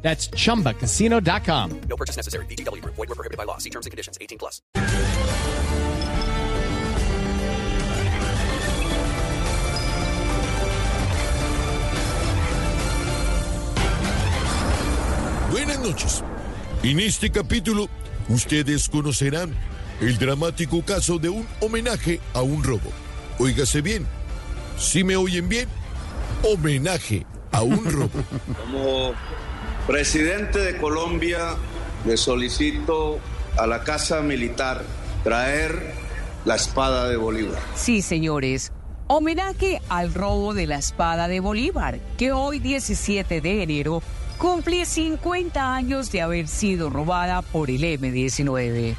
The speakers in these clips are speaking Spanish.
That's chumbacasino.com. No purchase necessary. BGW. Void were prohibited by law. See terms and conditions. 18 plus. Buenas noches. En este capítulo, ustedes conocerán el dramático caso de un homenaje a un robo. Óigase bien. Si me oyen bien, homenaje a un robo. Como presidente de Colombia, le solicito a la Casa Militar traer la espada de Bolívar. Sí, señores. Homenaje al robo de la espada de Bolívar, que hoy 17 de enero cumple 50 años de haber sido robada por el M-19.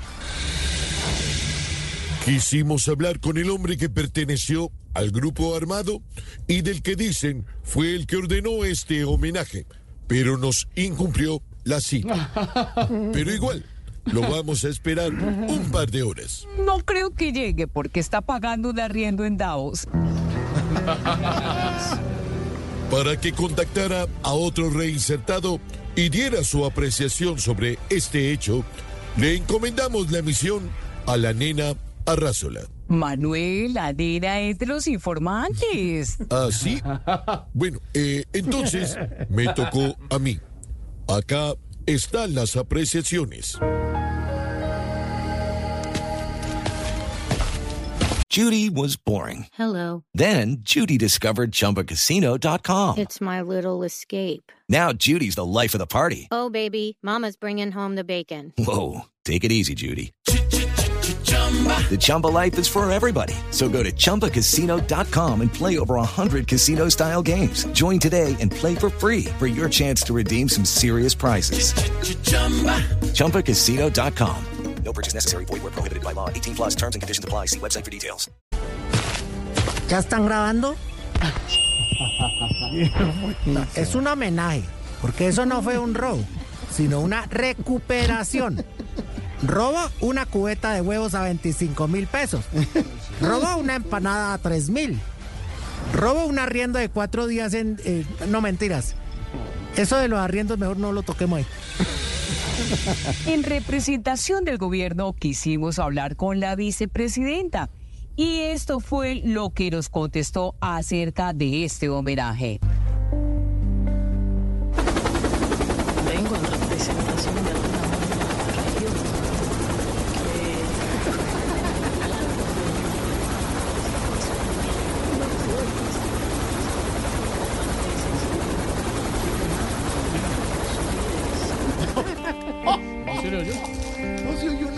Quisimos hablar con el hombre que perteneció al grupo armado y del que dicen fue el que ordenó este homenaje, pero nos incumplió la cita. Pero igual, lo vamos a esperar un par de horas. No creo que llegue porque está pagando un arriendo en Davos. Para que contactara a otro reinsertado y diera su apreciación sobre este hecho, le encomendamos la misión a la nena Arrázola. Manuel, la nena es de los informantes. ¿Ah, sí? Bueno, eh, entonces me tocó a mí. Acá están las apreciaciones. Judy was boring. Hello. Then Judy discovered ChumbaCasino.com. It's my little escape. Now Judy's the life of the party. Oh, baby, Mama's bringing home the bacon. Whoa, take it easy, Judy. The Chumba life is for everybody. So go to ChumbaCasino.com and play over 100 casino style games. Join today and play for free for your chance to redeem some serious prizes. ChumbaCasino.com. No purchase necessary. Void were prohibited by law. 18 plus terms and conditions apply. See website for details. ¿Ya están grabando? No, es un homenaje, porque eso no fue un robo, sino una recuperación. Robo una cubeta de huevos a 25 mil pesos. Robo una empanada a 3 mil. Robo un arriendo de cuatro días en... eh, no mentiras. Eso de los arriendos mejor no lo toquemos ahí. En representación del gobierno quisimos hablar con la vicepresidenta y esto fue lo que nos contestó acerca de este homenaje.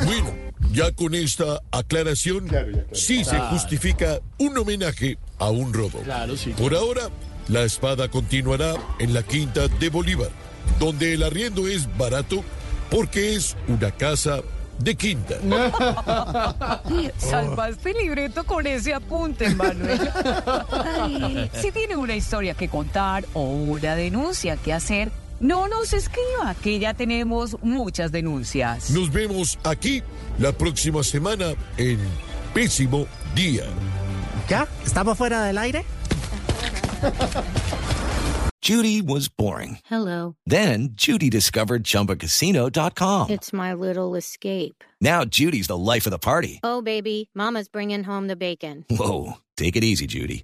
Bueno, ya con esta aclaración, sí se justifica un homenaje a un robo. Por ahora, la espada continuará en la quinta de Bolívar, donde el arriendo es barato porque es una casa de quinta. Salvaste el libreto con ese apunte, Manuel. si tiene una historia que contar o una denuncia que hacer, no nos escriba, que ya tenemos muchas denuncias. Nos vemos aquí la próxima semana en Pésimo Día. ¿Ya? ¿Estamos fuera del aire? Judy was boring. Hello. Then Judy discovered ChumbaCasino.com. It's my little escape. Now Judy's the life of the party. Oh, baby, Mama's bringing home the bacon. Whoa, take it easy, Judy.